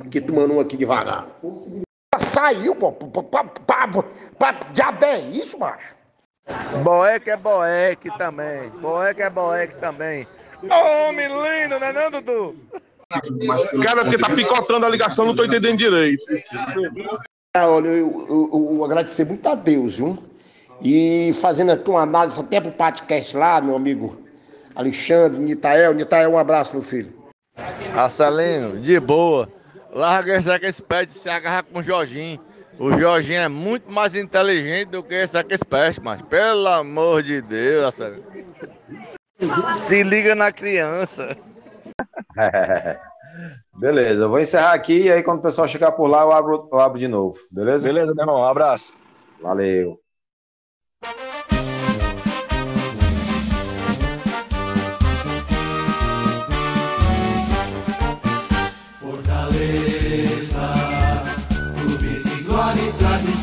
Aqui tomando um aqui devagar. Saiu, pô. Pra diabo é isso, macho? Boeck é Boeck também. Boeck é Boeck também. Homem lindo, né não, Dudu? Cara, porque tá picotando a ligação, não tô entendendo direito. Olha, eu, eu, eu agradecer muito a Deus, viu? E fazendo aqui uma análise até pro podcast lá, meu amigo Alexandre, Nitael. Nitael, um abraço, meu filho. Marcelino, de boa. Larga esse Expert se agarra com o Jorginho. O Jorginho é muito mais inteligente do que esse Expert, mas pelo amor de Deus, Marcelino. Se liga na criança. Beleza, eu vou encerrar aqui e aí quando o pessoal chegar por lá eu abro, eu abro de novo, beleza? Beleza, meu irmão, um abraço. Valeu.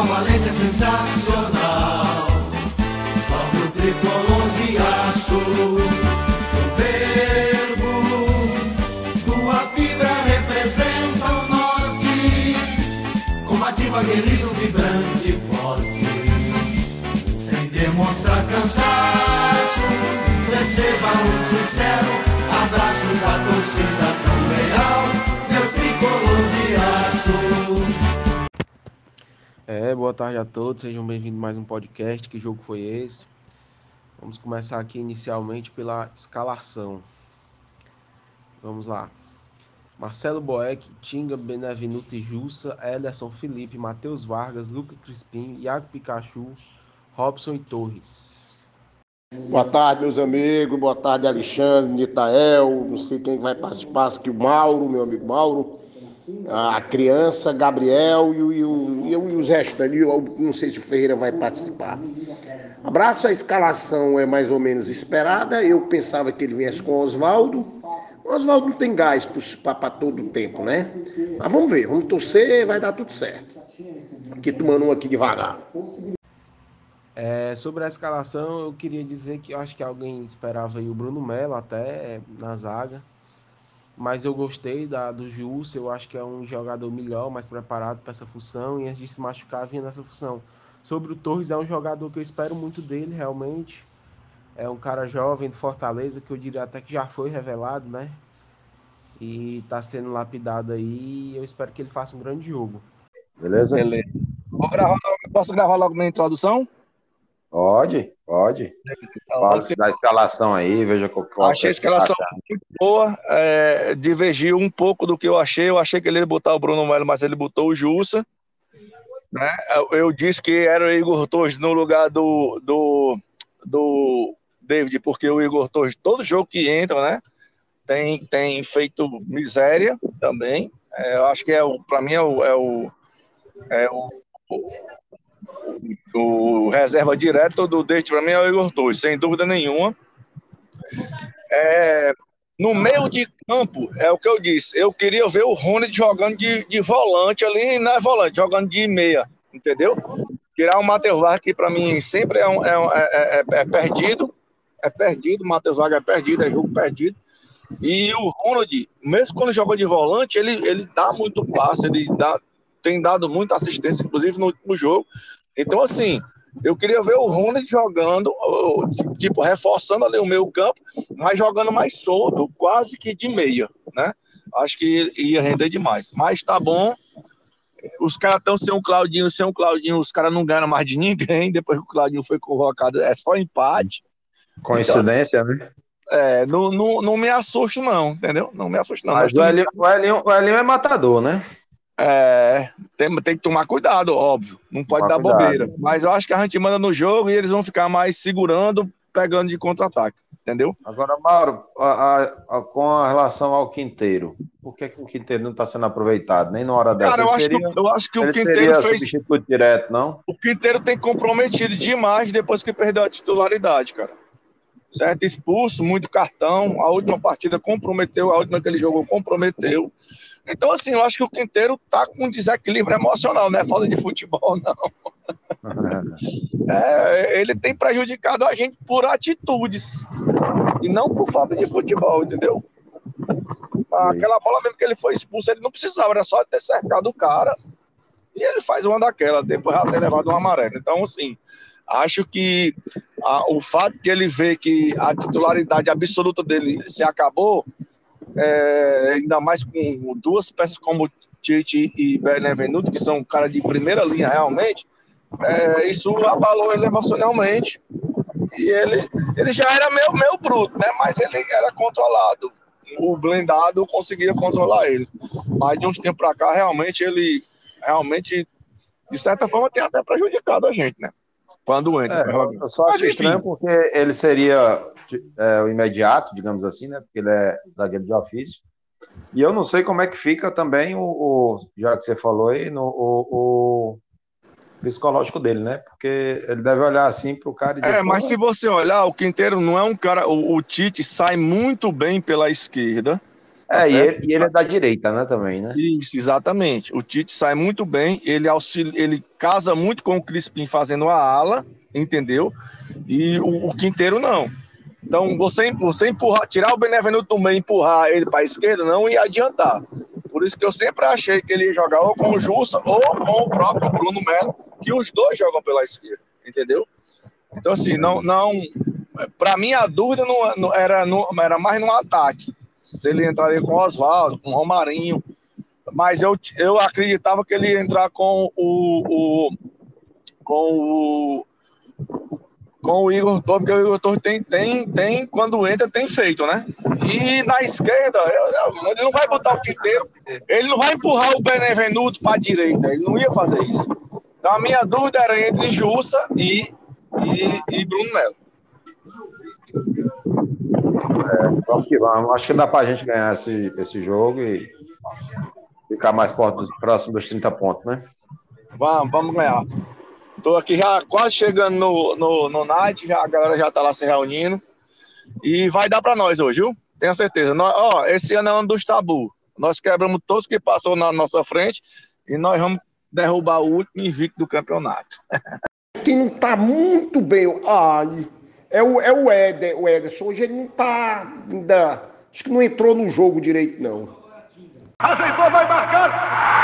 Tua turma valente é sensacional. O tricolor de aço. aguerrido, vibrante, forte, sem demonstrar cansaço. Receba um sincero abraço da torcida Boa tarde a todos, sejam bem-vindos a mais um podcast. Que jogo foi esse? Vamos começar aqui inicialmente pela escalação. Vamos lá. Marcelo Boeck, Tinga, Benevenuto e Jussa, Ederson Felipe, Matheus Vargas, Luca Crispim, Iago Pikachu, Robson e Torres. Boa tarde, meus amigos. Boa tarde, Alexandre, Nitael. Não sei quem vai participar, aqui o Mauro, meu amigo Mauro. A criança, Gabriel e, o, e, o, e os restantes. Não sei se o Ferreira vai participar. Abraço, a escalação é mais ou menos esperada. Eu pensava que ele viesse com Oswaldo. O Oswaldo não tem gás para todo o tempo, né? Mas vamos ver, vamos torcer, vai dar tudo certo. Aqui tomando um aqui devagar. É, sobre a escalação, eu queria dizer que eu acho que alguém esperava aí o Bruno Melo até na zaga. Mas eu gostei da, do Jussa, eu acho que é um jogador melhor, mais preparado para essa função. E antes de se machucar, vinha nessa função. Sobre o Torres, é um jogador que eu espero muito dele, realmente. É um cara jovem do Fortaleza, que eu diria até que já foi revelado, né? E tá sendo lapidado aí. Eu espero que ele faça um grande jogo. Beleza? Beleza. Posso gravar logo minha introdução? Pode, pode. Fala da escalação aí, veja qual, qual Achei a escalação muito boa. É, divergiu um pouco do que eu achei. Eu achei que ele ia botar o Bruno Melo, mas ele botou o Jussa. Né? Eu, eu disse que era o Igor Torres no lugar do, do, do David, porque o Igor Torres, todo jogo que entra, né, tem, tem feito miséria também. É, eu acho que é o, para mim é o, é o, é o, o, reserva direto do David, para mim é o Igor Torres, sem dúvida nenhuma. É, no meio de campo, é o que eu disse, eu queria ver o Rony jogando de, de volante ali, não é volante, jogando de meia, entendeu? Tirar o Matheus que para mim sempre é, um, é, é, é, é perdido, é perdido, o Matheus Vargas é perdido, é jogo perdido. E o Ronald, mesmo quando joga de volante, ele, ele dá muito passe, ele dá, tem dado muita assistência, inclusive no último jogo. Então, assim, eu queria ver o Ronald jogando, tipo, reforçando ali o meio campo, mas jogando mais solto, quase que de meia, né? Acho que ia render demais. Mas tá bom. Os caras estão sem o Claudinho, sem o Claudinho, os caras não ganham mais de ninguém. Depois que o Claudinho foi convocado, é só empate. Coincidência, então, né? É, não, não, não me assusto, não, entendeu? Não me assusto, não. Mas o Elinho, o, Elinho, o Elinho é matador, né? É, tem, tem que tomar cuidado, óbvio. Não pode tomar dar cuidado. bobeira. Mas eu acho que a gente manda no jogo e eles vão ficar mais segurando pegando de contra-ataque, entendeu? Agora, Mauro, a, a, a, com a relação ao Quinteiro, por que, que o Quinteiro não está sendo aproveitado nem na hora dessa? Cara, eu acho, seria, que, eu acho que o Quinteiro fez. substituto direto, não? O Quinteiro tem comprometido demais depois que perdeu a titularidade, cara. Certo? Expulso, muito cartão. A última partida comprometeu, a última que ele jogou comprometeu. Então, assim, eu acho que o Quinteiro tá com um desequilíbrio emocional, não é falta de futebol, não. É, ele tem prejudicado a gente por atitudes e não por falta de futebol, entendeu? Aquela bola mesmo que ele foi expulso, ele não precisava, era só ter cercado o cara e ele faz uma daquela, depois já ter levado um amarelo. Então, assim, acho que a, o fato de ele ver que a titularidade absoluta dele se acabou, é, ainda mais com duas peças como Tite e Benevenuto, que são cara de primeira linha realmente, é, isso abalou ele emocionalmente. E ele, ele já era meio, meio bruto, né? Mas ele era controlado. O blindado conseguia controlar ele. Mas de uns tempos para cá, realmente, ele realmente, de certa forma, tem até prejudicado a gente, né? Quando entra. É, eu só acho estranho porque ele seria é, o imediato, digamos assim, né? Porque ele é zagueiro de ofício. E eu não sei como é que fica também o, o já que você falou aí, no, o, o psicológico dele, né? Porque ele deve olhar assim pro cara e dizer, É, mas se você olhar, o Quinteiro não é um cara. O, o Tite sai muito bem pela esquerda. É, e ele, e ele, é da direita, né, também, né? Isso, exatamente. O Tite sai muito bem, ele auxilia, ele casa muito com o Crispim fazendo a ala, entendeu? E o, o Quinteiro não. Então, você, você empurrar, tirar o Benevenuto do meio e empurrar ele para a esquerda, não ia adiantar. Por isso que eu sempre achei que ele ia jogar ou com o Jussa ou com o próprio Bruno Melo, que os dois jogam pela esquerda, entendeu? Então, assim, não. não para mim, a dúvida não, não era, não, era mais no ataque. Se ele entraria com o Oswaldo, com o Romarinho. Mas eu, eu acreditava que ele ia entrar com o, o com o com o Igor Torres, porque o Igor Torres tem, tem, tem, quando entra, tem feito, né? E na esquerda, ele não vai botar o quinteiro, ele não vai empurrar o Benevenuto para a direita, ele não ia fazer isso. Então a minha dúvida era entre Jussa e, e, e Bruno Melo. É, vamos que vamos. Acho que dá para a gente ganhar esse, esse jogo e ficar mais próximo dos 30 pontos, né? Vamos, vamos ganhar. Tô aqui já quase chegando no, no, no night, já, a galera já tá lá se reunindo. E vai dar para nós hoje, viu? Tenho certeza. Nós, ó, esse ano é ano dos tabu. Nós quebramos todos que passou na nossa frente e nós vamos derrubar o último invicto do campeonato. Quem não tá muito bem, ai, é o, é o o Ederson. Hoje ele não tá ainda. Acho que não entrou no jogo direito, não. Ajeitou, vai marcar!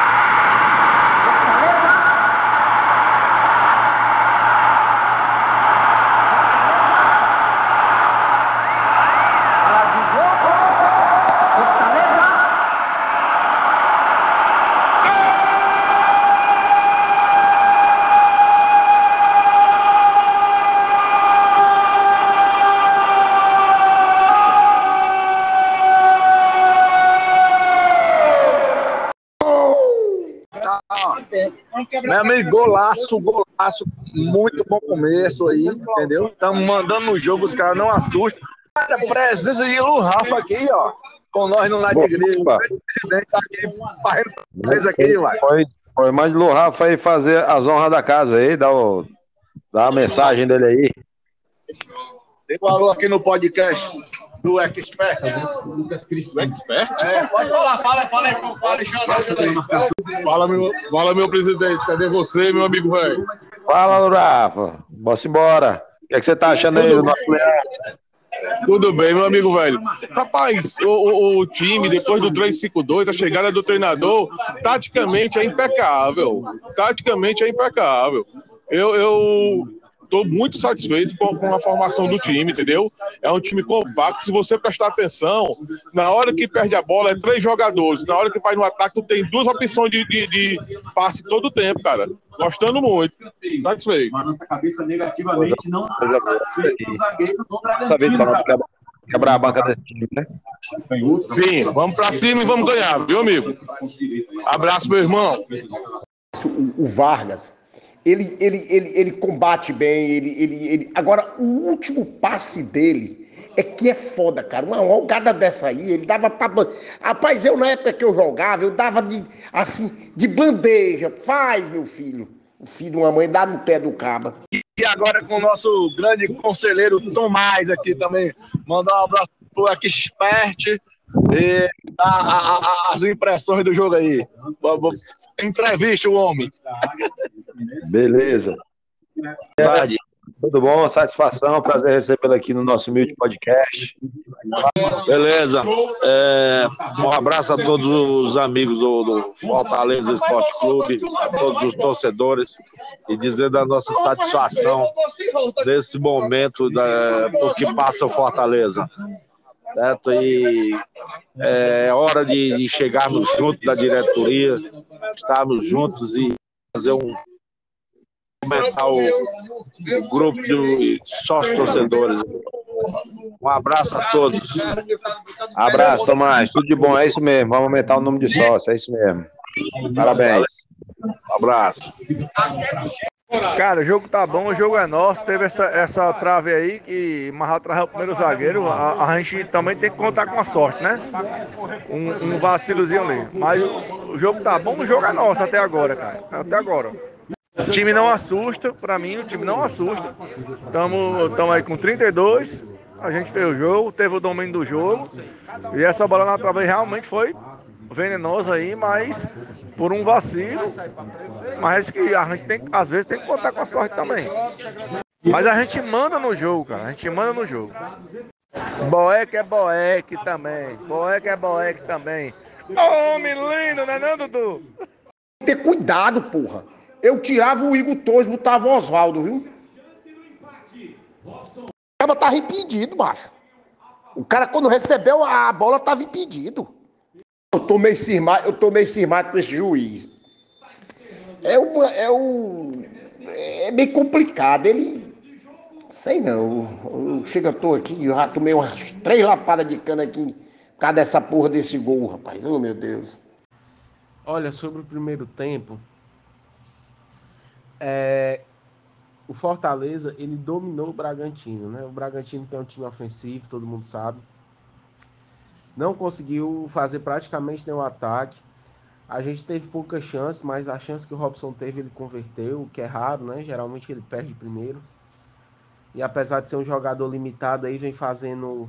Meu amigo, golaço, golaço, muito bom começo aí, entendeu? Estamos mandando no jogo, os caras não assustam. Cara, presença de Lu Rafa aqui, ó, com nós no Night Green. O presidente tá aqui fazendo presença aqui, vai. Foi, mande Lu Rafa aí fazer as honras da casa aí, dá, o, dá a mensagem dele aí. Tem valor aqui no podcast do Expert. Lucas Cristo. Expert? É, pode falar, fala, fala aí com o Alexandre. Fala meu, fala, meu presidente. Cadê você, meu amigo velho? Fala, Rafa. Bora embora. O que, é que você tá achando aí do nosso Leão? Tudo bem, meu amigo velho. Rapaz, o, o, o time, depois do 3-5-2, a chegada do treinador, taticamente é impecável. Taticamente é impecável. Eu, eu estou muito satisfeito com, com, a formação do time, entendeu? É um time compacto. Se você prestar atenção, na hora que perde a bola, é três jogadores. Na hora que vai no ataque, tu tem duas opções de, de, de passe todo o tempo, cara. Gostando muito. Satisfeito. Mas nossa cabeça negativamente não está satisfeita com o zagueiro do Tá vendo para quebrar, a banca desse time, né? Sim, vamos para cima e vamos ganhar, viu, amigo? Abraço, meu irmão. O Vargas, Ele, ele, ele, ele combate bem, ele, ele, ele. Agora, o último passe dele é que é foda, cara. Uma jogada dessa aí, ele dava pra. Rapaz, eu na época que eu jogava, eu dava de assim, de bandeja. Faz, meu filho. O filho de uma mãe dá no pé do caba. E agora com o nosso grande conselheiro Tomás aqui também. Mandar um abraço pro Expert e a- a- a- as impressões do jogo aí. Entrevista o homem. Beleza. Verdade. Tudo bom? Satisfação, prazer recebê-lo aqui no nosso humilde podcast. Beleza. É, um abraço a todos os amigos do, do Fortaleza Esporte Clube, a todos os torcedores, e dizer da nossa satisfação nesse momento da, por que passa o Fortaleza. Certo? E é hora de, de chegarmos juntos da diretoria, estarmos juntos e fazer um aumentar o, o grupo de sócios torcedores. Um abraço a todos. Abraço, Tomás. Tudo de bom, é isso mesmo. Vamos aumentar o número de sócios, é isso mesmo. Parabéns. Um abraço. Cara, o jogo tá bom, o jogo é nosso. Teve essa, essa trave aí que Marral travou o primeiro zagueiro. A, a gente também tem que contar com a sorte, né? Um, um vacilozinho ali. Mas o, o jogo tá bom, o jogo é nosso até agora, cara. Até agora. O time não assusta, pra mim, o time não assusta. Tamo, tamo aí com 32. A gente fez o jogo, teve o domínio do jogo. E essa bola na trave realmente foi venenosa aí, mas por um vacilo. Mas que a gente tem, às vezes tem que contar com a sorte também. Mas a gente manda no jogo, cara. A gente manda no jogo. Boeck é Boeck também. Boeck é Boeck também. Homem lindo, né não, Dudu? Ter cuidado, porra. Eu tirava o Igor Torres, botava o Oswaldo, viu? O cara tava impedido, macho. O cara, quando recebeu a bola, tava impedido. Eu tô meio cismado, eu tô meio com esse juiz. É uma, é um, é meio complicado. Ele, sei não. Eu, chega, eu tô aqui, eu já tomei umas três lapadas de cana aqui por causa dessa porra desse gol, rapaz. Oh, meu Deus. Olha, sobre o primeiro tempo, é, o Fortaleza ele dominou o Bragantino, né? O Bragantino tem um time ofensivo, todo mundo sabe. Não conseguiu fazer praticamente nenhum ataque. A gente teve poucas chances, mas a chance que o Robson teve ele converteu, o que é raro, né? Geralmente ele perde primeiro. E apesar de ser um jogador limitado aí, vem fazendo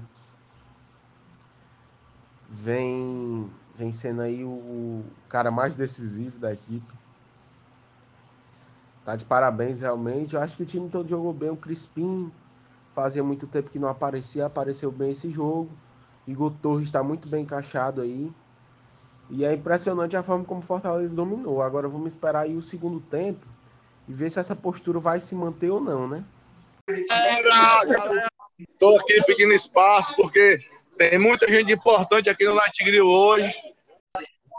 vem vem sendo aí o, cara mais decisivo da equipe. Tá de parabéns, realmente. Eu acho que o time todo jogou bem. O Crispim fazia muito tempo que não aparecia, apareceu bem esse jogo. Igor Torres está muito bem encaixado aí. E é impressionante a forma como o Fortaleza dominou. Agora vamos esperar aí o segundo tempo e ver se essa postura vai se manter ou não, né? Estou aqui pedindo espaço porque tem muita gente importante aqui no Night Grill hoje.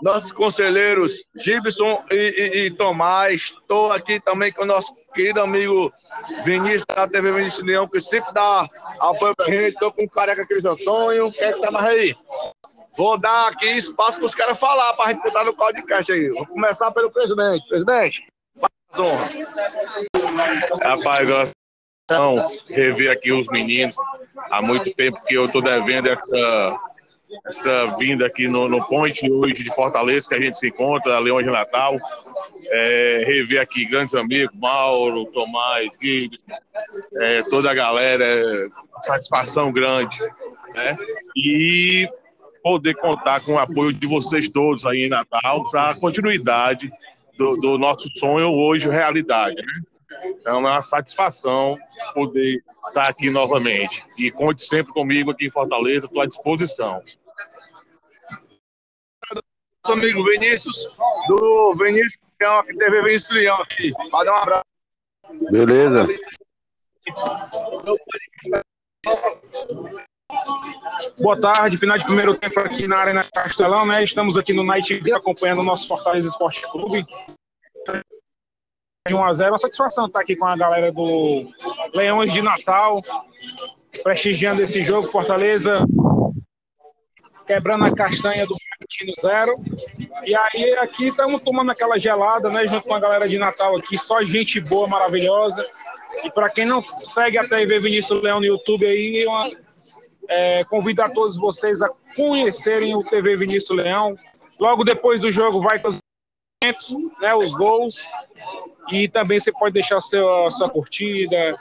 Nossos conselheiros Gibson e, e, e Tomás. Estou aqui também com o nosso querido amigo Vinícius da TV Vinícius Leão, que sempre dá apoio pra gente. Estou com o careca Cris Antônio. Quem é que tá mais aí? Vou dar aqui espaço para os caras falar, para a gente botar no podcast aí. Vou começar pelo presidente. Presidente, faz honra. Rapaz, nós vamos rever aqui os meninos. Há muito tempo que eu estou devendo essa, essa vinda aqui no, no Ponte hoje de Fortaleza, que a gente se encontra, Leões de Natal. É, rever aqui grandes amigos, Mauro, Tomás, Guido, é, toda a galera, é, satisfação grande. Né? E poder contar com o apoio de vocês todos aí em Natal para a continuidade do, do nosso sonho hoje realidade. Né? Então é uma satisfação poder estar aqui novamente. E conte sempre comigo aqui em Fortaleza, estou à disposição. Nosso amigo Vinícius, do Vinícius Leão, aqui, TV Vinícius Leão aqui. Vai dar um abraço. Beleza. Boa tarde, final de primeiro tempo aqui na Arena Castelão, né? Estamos aqui no Night acompanhando o nosso Fortaleza Esporte Clube. De 1 a 0 uma satisfação estar aqui com a galera do Leões de Natal, prestigiando esse jogo. Fortaleza quebrando a castanha do Bragantino 0. E aí aqui estamos tomando aquela gelada, né? Junto com a galera de Natal aqui, só gente boa, maravilhosa. E para quem não segue a TV Vinícius Leão no YouTube aí, uma, é, convido a todos vocês a conhecerem o TV Vinícius Leão. Logo depois do jogo vai os né, os gols. E também você pode deixar sua, sua curtida,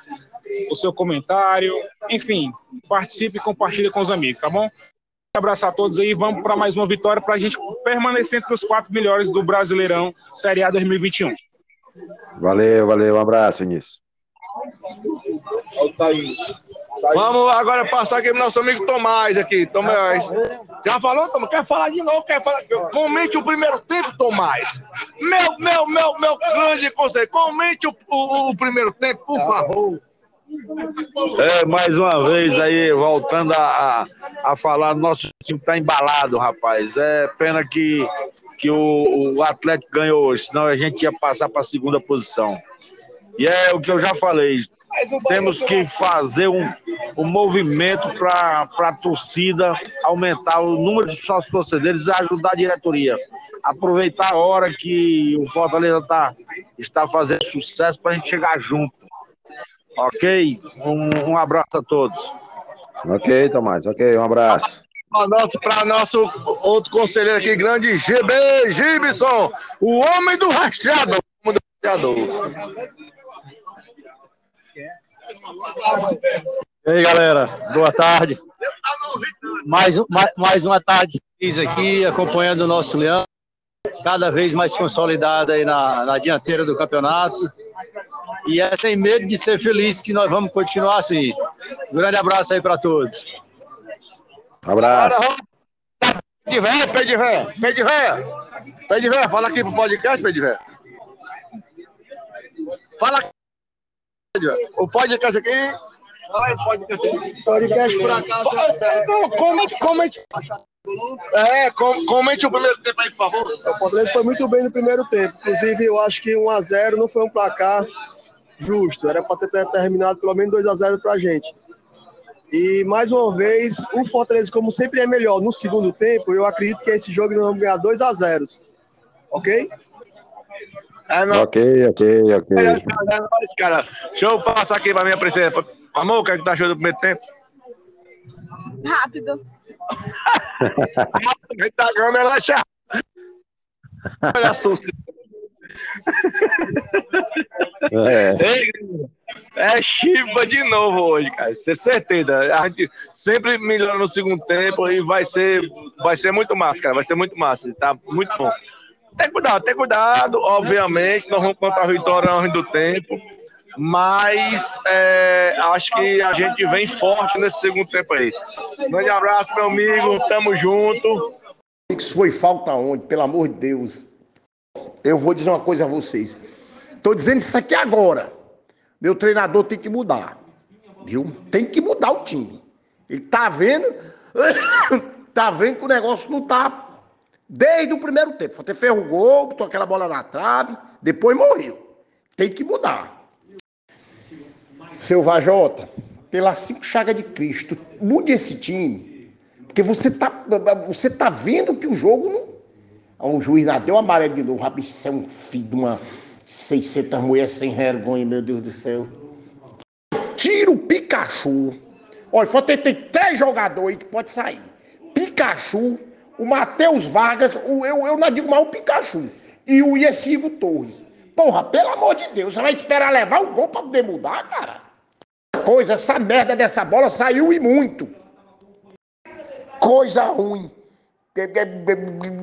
o seu comentário. Enfim, participe e compartilhe com os amigos, tá bom? Um abraço a todos aí. Vamos para mais uma vitória para a gente permanecer entre os quatro melhores do Brasileirão Série A 2021. Valeu, valeu. Um abraço, Vinícius. Vamos agora passar aqui pro nosso amigo Tomás aqui. Tomás. Já falou, Tomás? Quer falar de novo? Quer falar? Comente o primeiro tempo, Tomás. Meu, meu, meu, meu grande conselho. Comente o, o, o primeiro tempo, por favor. É, mais uma vez aí, voltando a, a, a falar, nosso time tá embalado, rapaz. É pena que, que o, o Atlético ganhou hoje, senão a gente ia passar para a segunda posição. E é o que eu já falei, temos que fazer um, um movimento para a torcida aumentar o número de sócios torcedores e ajudar a diretoria. Aproveitar a hora que o Fortaleza tá, está fazendo sucesso para a gente chegar junto. Ok? Um, um abraço a todos. Ok, Tomás. Ok, um abraço. Para nosso, para nosso outro conselheiro aqui, grande GB Gibson, o homem do rastreador. O homem do rastreador. E aí, galera, boa tarde. Mais, mais, mais uma tarde feliz aqui, acompanhando o nosso Leão, cada vez mais consolidado aí na, na dianteira do campeonato. E é sem medo de ser feliz que nós vamos continuar assim. Um grande abraço aí para todos. Abraço. Pé de véia, pé de véia, pé de véia. Pé de véia, fala aqui pro podcast, pé de véia. Fala aqui. O podcast aqui. Podcast por acaso. Não, comente, comente. É, com, comente o primeiro tempo aí, por favor. O Fortaleza foi muito bem no primeiro tempo. Inclusive, eu acho que 1x0 não foi um placar justo. Era para ter terminado pelo menos 2x0 para a gente. E mais uma vez, o Fortaleza, como sempre é melhor no segundo tempo, eu acredito que esse jogo nós vamos ganhar 2x0. Ok? É, não. Ok, ok, ok. É nóis, cara. Deixa eu passar aqui pra minha princesa. Amor, o que é que tu achou do primeiro tempo? Rápido. tá ganhando ela já. Olha a Suci. É. É Chiba de novo hoje, cara. Isso é certeza. A gente sempre melhora no segundo tempo e vai ser, vai ser muito massa, cara. Vai ser muito massa. Tá muito bom. Tem cuidado, tem cuidado. Obviamente, nós vamos contar a vitória ao do tempo. Mas é, acho que a gente vem forte nesse segundo tempo aí. Grande abraço, meu amigo. Tamo junto. Isso foi falta onde? Pelo amor de Deus. Eu vou dizer uma coisa a vocês. Tô dizendo isso aqui agora. Meu treinador tem que mudar. Viu? Tem que mudar o time. Ele tá vendo. tá vendo que o negócio não tá. Desde o primeiro tempo. Foi ter ferro gol, botou aquela bola na trave, depois morreu. Tem que mudar. Seu Vajota, pelas cinco chagas de Cristo, mude esse time. Porque você tá, você tá vendo que o jogo não. O juiz lá deu amarelo de novo. Rapaz, isso é um filho de uma 600 mulheres sem vergonha, meu Deus do céu. Tira o Pikachu. Olha, só tem, tem três jogadores aí que pode sair. Pikachu, o Matheus Vargas, o, eu, eu não digo mais o Pikachu. E o Iesigo Torres. Porra, pelo amor de Deus, você vai esperar levar o gol pra poder mudar, cara? Coisa, essa merda dessa bola saiu e muito. Coisa ruim.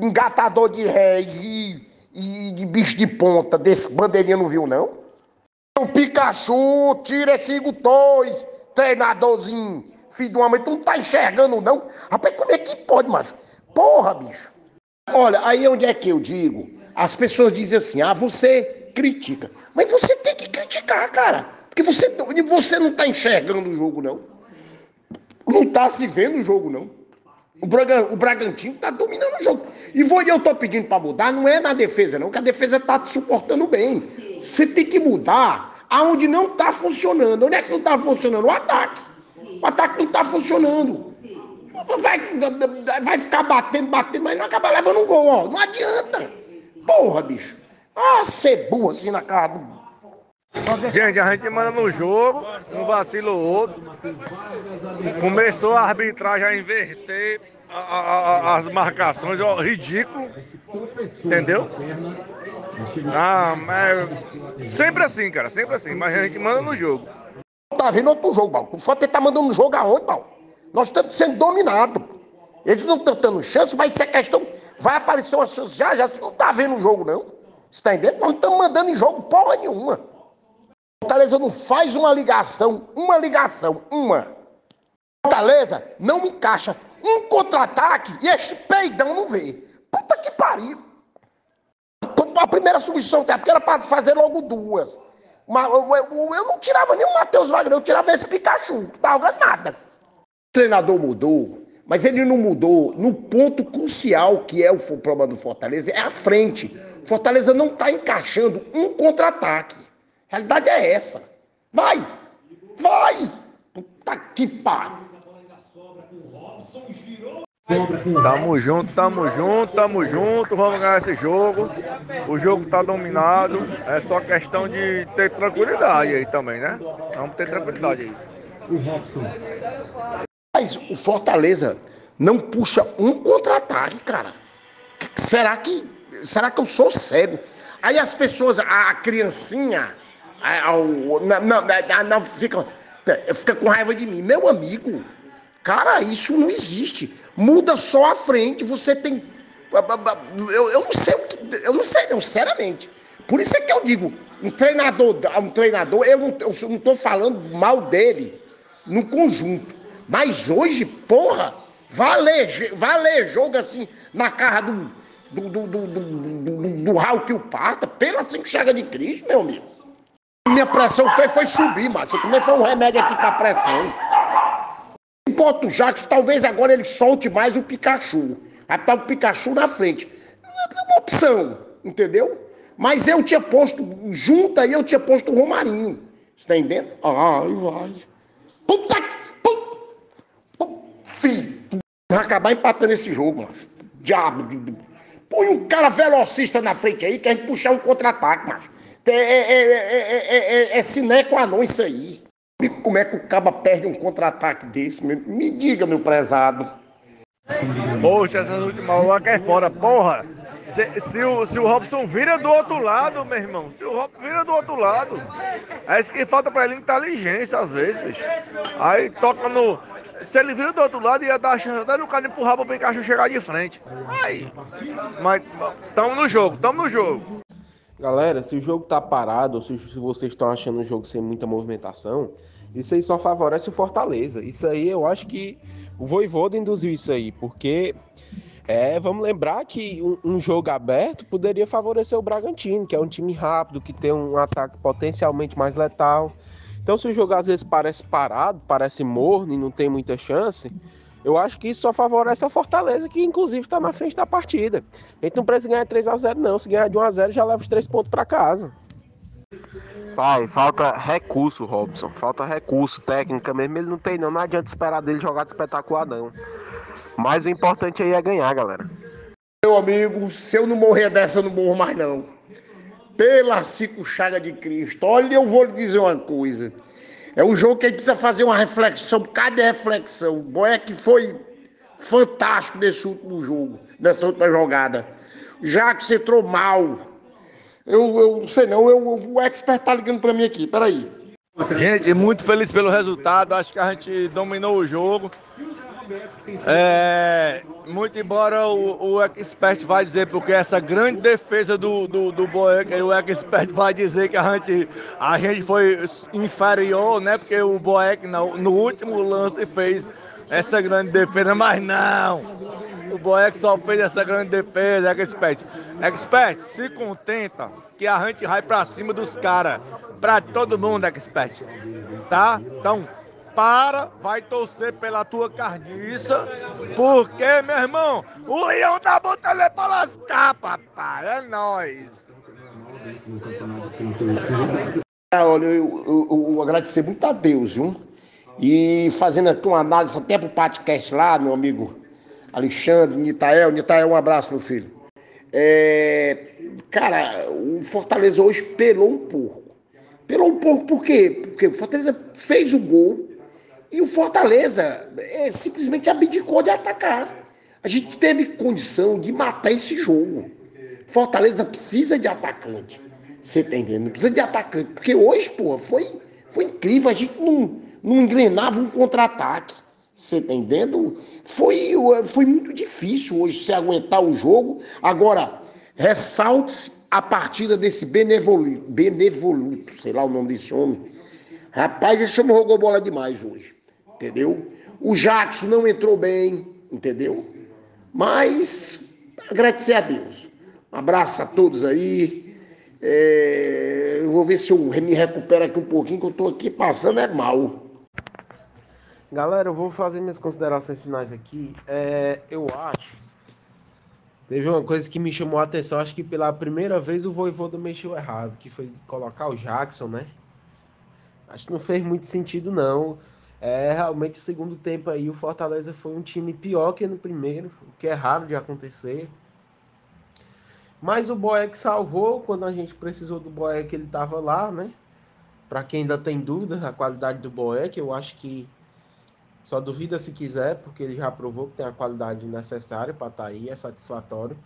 Engatador de ré e, e de bicho de ponta, desse bandeirinha não viu, não? O Pikachu, tira esse Torres, treinadorzinho, filho de uma mãe, tu não tá enxergando, não? Rapaz, como é que pode, macho? Porra, bicho. Olha, aí onde é que eu digo? As pessoas dizem assim, ah, você critica. Mas você tem que criticar, cara. Porque você, você não tá enxergando o jogo, não. Não tá se vendo o jogo, não. O, Braga, o Bragantino tá dominando o jogo. E vou, eu tô pedindo para mudar, não é na defesa, não, que a defesa tá te suportando bem. Você tem que mudar aonde não tá funcionando. Onde é que não tá funcionando? O ataque. O ataque não tá funcionando. Vai, vai ficar batendo, batendo, mas não acaba levando um gol, ó. Não adianta. Porra, bicho. Ah, burro assim na cara do. Gente, a gente manda no jogo, um vacilo ou outro. Começou a arbitragem a inverter a- a- a- as marcações, ó, ridículo. Entendeu? Ah, mas sempre assim, cara, sempre assim. Mas a gente manda no jogo. Tá vendo outro jogo, Paulo. O Fortaleza tá mandando um jogo aonde, Paulo? Nós estamos sendo dominados. Eles não estão dando chance, mas isso é questão. Vai aparecer uma chance já, já. Você não tá vendo o jogo, não. Você tá entendendo? Nós não estamos mandando em jogo porra nenhuma. Fortaleza não faz uma ligação, uma ligação, uma. Fortaleza não encaixa um contra-ataque e este peidão não vê. Puta que pariu. A primeira substituição porque era para fazer logo duas. Mas eu, eu- eu não tirava nem o Matheus Wagner, eu tirava esse Pikachu, não tava nada. O treinador mudou, mas ele não mudou no ponto crucial que é o problema do Fortaleza, é a frente. Fortaleza não está encaixando um contra-ataque. A realidade é essa. Vai! Vai! Puta que pariu! Tamo junto, tamo junto, tamo junto, vamos ganhar esse jogo. O jogo tá dominado, é só questão de ter tranquilidade aí também, né? Vamos ter tranquilidade aí. Mas o Fortaleza não puxa um contra-ataque, cara. Será que, será que eu sou cego? Aí as pessoas, a, a criancinha, a- a- não, não, fica, fica com raiva de mim. Meu amigo, cara, isso não existe. Muda só a frente, você tem. Eu, eu não sei o que. Eu não sei, não, sinceramente. Por isso é que eu digo, um treinador, um treinador, eu não, tô falando mal dele no conjunto. Mas hoje, porra, valer, valer jogo assim na cara do, do, do, do, do, do, do Raul que o parta, pela cinco chaga de Cristo, meu amigo. Minha pressão foi, foi subir, macho. Eu também foi um remédio aqui pra pressão. Bota o Jackson, talvez agora ele solte mais o Pikachu. Vai estar o Pikachu na frente. É uma opção, entendeu? Mas eu tinha posto, junto aí eu tinha posto o Romarinho. Você tá entendendo? Ai, vai. Puta que. Filho, vai acabar empatando esse jogo, macho. Diabo. Põe um cara velocista na frente aí que a gente puxar um contra-ataque, macho. É, é, é, é, é, é, é sine qua non isso aí. E Como é que o caba perde um contra-ataque desse? Me, diga, meu prezado. Poxa, essas últimas horas que é fora, porra. Se, se o, se o Robson vira do outro lado, meu irmão, se o Robson vira do outro lado, é isso que falta pra ele inteligência às vezes, bicho. Aí toca no. Se ele vira do outro lado, ia dar a chance até do cara empurrar pro Pikachu chegar de frente. Aí. Mas tamo no jogo, tamo no jogo. Galera, se o jogo tá parado, ou se, se vocês estão achando o jogo sem muita movimentação, isso aí só favorece o Fortaleza. Isso aí eu acho que o Voivoda induziu isso aí, porque é, vamos lembrar que um, um jogo aberto poderia favorecer o Bragantino, que é um time rápido, que tem um ataque potencialmente mais letal. Então, se o jogo às vezes parece parado, parece morno e não tem muita chance, eu acho que isso só favorece a Fortaleza, que inclusive está na frente da partida. A gente não precisa ganhar 3 a 0 não. Se ganhar de 1 a 0 já leva os 3 pontos para casa. Pai, falta recurso, Robson. Falta recurso, técnica mesmo. Ele não tem, não. Não adianta esperar dele jogar de espetacular, não. Mas o importante aí é ganhar, galera. Meu amigo, se eu não morrer dessa, eu não morro mais, não. Pela cinco chaga de Cristo. Olha, eu vou lhe dizer uma coisa. É um jogo que a gente precisa fazer uma reflexão, cada reflexão. O Boeck foi fantástico nesse último jogo, nessa última jogada. Já que você entrou mal. Eu, eu não sei não, eu, o expert tá ligando pra mim aqui, peraí. Gente, muito feliz pelo resultado. Acho que a gente dominou o jogo. É, muito embora o, o Expert vai dizer, porque essa grande defesa do, do, do Boeck, o Expert vai dizer que a gente, a gente foi inferior, né? Porque o Boeck no, no último lance fez essa grande defesa, mas não! O Boeck só fez essa grande defesa, Expert. Expert, se contenta que a gente vai pra cima dos caras, pra todo mundo, Expert. Tá? Então, para, vai torcer pela tua carniça, porque, meu irmão, o leão tá botando ele pra lascar, papai, é nóis. Ah, olha, eu, eu, eu, agradecer muito a Deus, viu? E fazendo aqui uma análise até pro podcast lá, meu amigo Alexandre, Nitael. Nitael, um abraço, meu filho. É, cara, o Fortaleza hoje pelou um pouco. Pelou um pouco por quê? Porque o Fortaleza fez o gol e o Fortaleza é, simplesmente abdicou de atacar. A gente teve condição de matar esse jogo. Fortaleza precisa de atacante. Você tá entendendo? Precisa de atacante. Porque hoje, pô, foi, foi incrível. A gente não, não engrenava um contra-ataque. Você tá entendendo? Foi, foi muito difícil hoje se aguentar o jogo. Agora, ressalte a partida desse benevoluto, benevoluto, sei lá o nome desse homem. Rapaz, esse homem jogou bola demais hoje. Entendeu? O Jackson não entrou bem, entendeu? Mas agradecer a Deus. Um abraço a todos aí. É, eu vou ver se eu me recupero aqui um pouquinho, que eu tô aqui passando é mal. Galera, eu vou fazer minhas considerações finais aqui. É, eu acho. Teve uma coisa que me chamou a atenção, acho que pela primeira vez o Voivoda mexeu errado, que foi colocar o Jackson, né? Acho que não fez muito sentido, não. É, realmente, o segundo tempo aí, o Fortaleza foi um time pior que no primeiro, o que é raro de acontecer. Mas o Boeck salvou quando a gente precisou do Boeck, ele estava lá, né? Para quem ainda tem dúvidas da qualidade do Boeck, eu acho que só duvida se quiser, porque ele já provou que tem a qualidade necessária para estar tá aí, é satisfatório.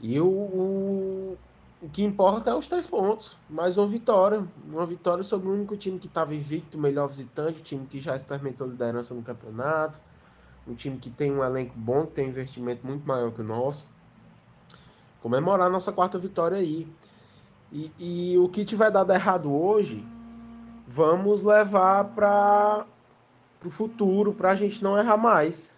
E o, o, o, que importa é os três pontos. Mais uma vitória. Uma vitória sobre o único time que estava invicto, o melhor visitante, o time que já experimentou liderança no campeonato. Um time que tem um elenco bom, que tem um investimento muito maior que o nosso. Comemorar nossa quarta vitória aí. E, e o que tiver dado errado hoje, vamos levar para pro futuro, pra gente não errar mais.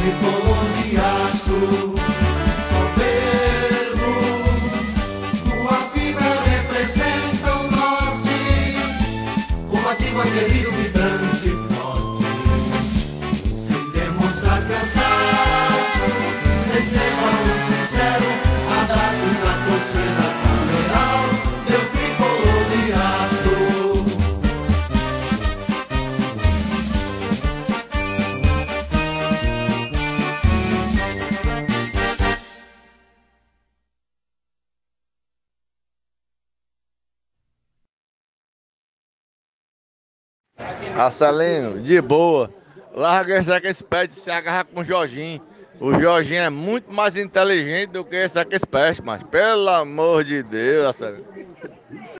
People Marcelino, de boa. Larga esse Expert se agarra com o Jorginho. O Jorginho é muito mais inteligente do que esse Expert, mas pelo amor de Deus, Marcelino.